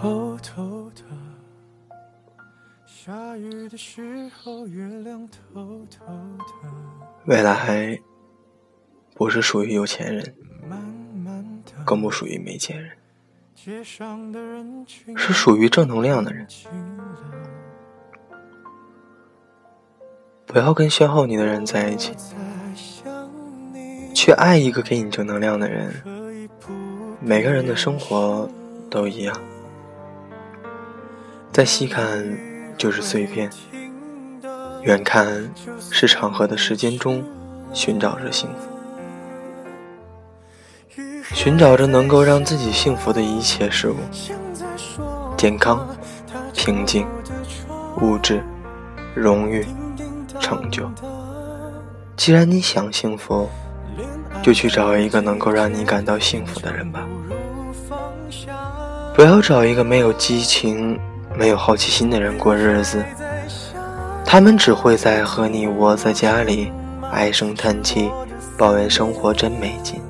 偷偷的。下雨的时候，月亮偷偷的。未来不是属于有钱人，更不属于没钱人，是属于正能量的人。不要跟消耗你的人在一起，去爱一个给你正能量的人。每个人的生活都一样，再细看就是碎片，远看是长河的时间中寻找着幸福，寻找着能够让自己幸福的一切事物，健康、平静、物质、荣誉、成就。既然你想幸福，就去找一个能够让你感到幸福的人吧。不要找一个没有激情、没有好奇心的人过日子，他们只会在和你窝在家里唉声叹气，抱怨生活真没劲，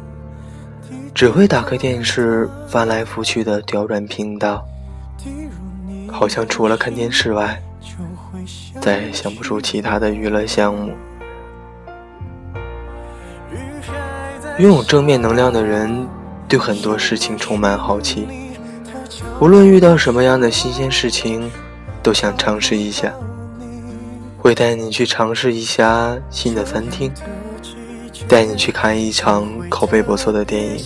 只会打开电视翻来覆去的调转频道，好像除了看电视外，再也想不出其他的娱乐项目。拥有正面能量的人，对很多事情充满好奇，无论遇到什么样的新鲜事情，都想尝试一下。会带你去尝试一下新的餐厅，带你去看一场口碑不错的电影，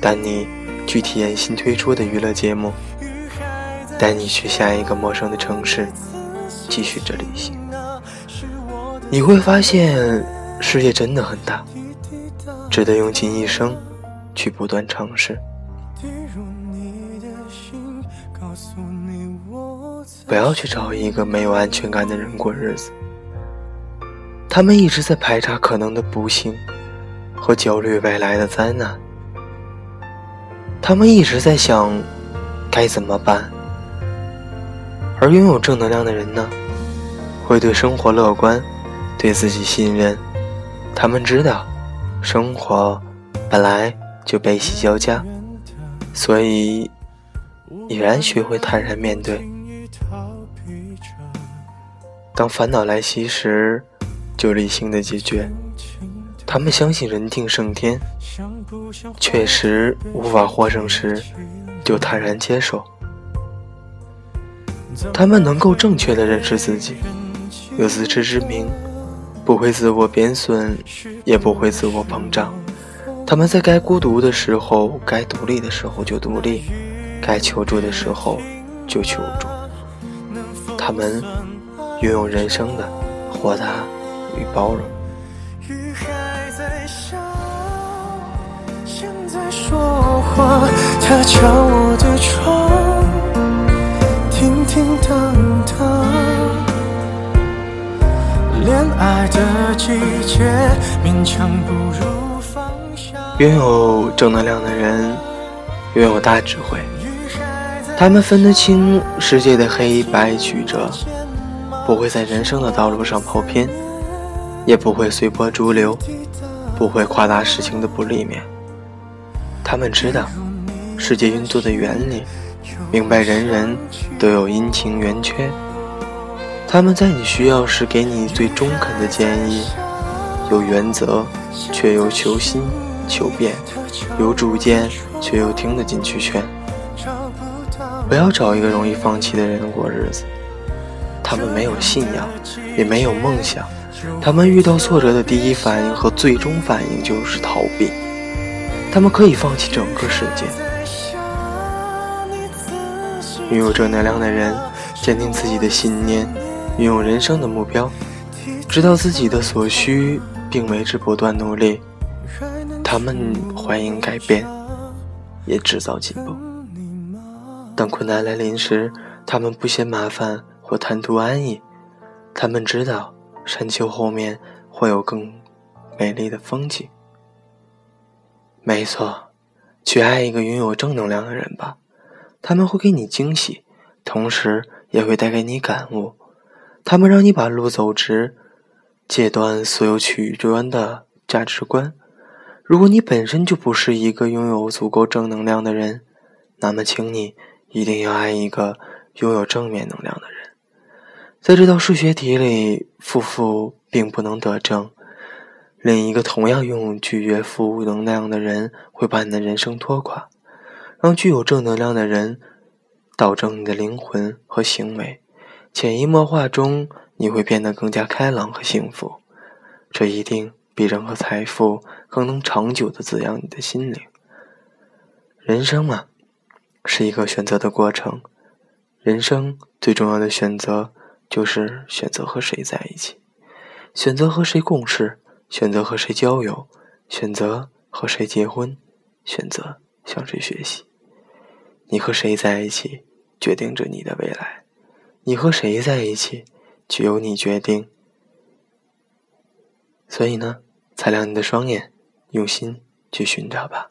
带你去体验新推出的娱乐节目，带你去下一个陌生的城市，继续着旅行。你会发现，世界真的很大。值得用尽一生去不断尝试。不要去找一个没有安全感的人过日子，他们一直在排查可能的不幸和焦虑未来的灾难，他们一直在想该怎么办。而拥有正能量的人呢，会对生活乐观，对自己信任，他们知道。生活本来就悲喜交加，所以已然学会坦然面对。当烦恼来袭时，就理性的解决。他们相信人定胜天，确实无法获胜时，就坦然接受。他们能够正确的认识自己，有自知之明。不会自我贬损，也不会自我膨胀。他们在该孤独的时候，该独立的时候就独立，该求助的时候就求助。他们拥有人生的豁达与包容。他敲我的窗，当当。恋爱的季节，勉强不如放下。拥有正能量的人，拥有大智慧，他们分得清世界的黑白曲折，不会在人生的道路上跑偏，也不会随波逐流，不会夸大事情的不利面。他们知道世界运作的原理，明白人人都有阴晴圆缺。他们在你需要时给你最中肯的建议，有原则却又求新求变，有主见却又听得进去劝。不要找一个容易放弃的人过日子，他们没有信仰，也没有梦想，他们遇到挫折的第一反应和最终反应就是逃避，他们可以放弃整个世界。拥有正能量的人，坚定自己的信念。拥有人生的目标，知道自己的所需，并为之不断努力。他们欢迎改变，也制造进步。当困难来临时，他们不嫌麻烦或贪图安逸。他们知道山丘后面会有更美丽的风景。没错，去爱一个拥有正能量的人吧，他们会给你惊喜，同时也会带给你感悟。他们让你把路走直，戒断所有曲端的价值观。如果你本身就不是一个拥有足够正能量的人，那么请你一定要爱一个拥有正面能量的人。在这道数学题里，负负并不能得正，另一个同样拥有拒绝负能量的人会把你的人生拖垮，让具有正能量的人导正你的灵魂和行为，潜移默化中你会变得更加开朗和幸福，这一定比任何财富更能长久的滋养你的心灵。人生嘛，是一个选择的过程，人生最重要的选择。就是选择和谁在一起，选择和谁共事，选择和谁交友，选择和谁结婚，选择向谁学习。你和谁在一起，决定着你的未来；你和谁在一起，就由你决定。所以呢，擦亮你的双眼，用心去寻找吧。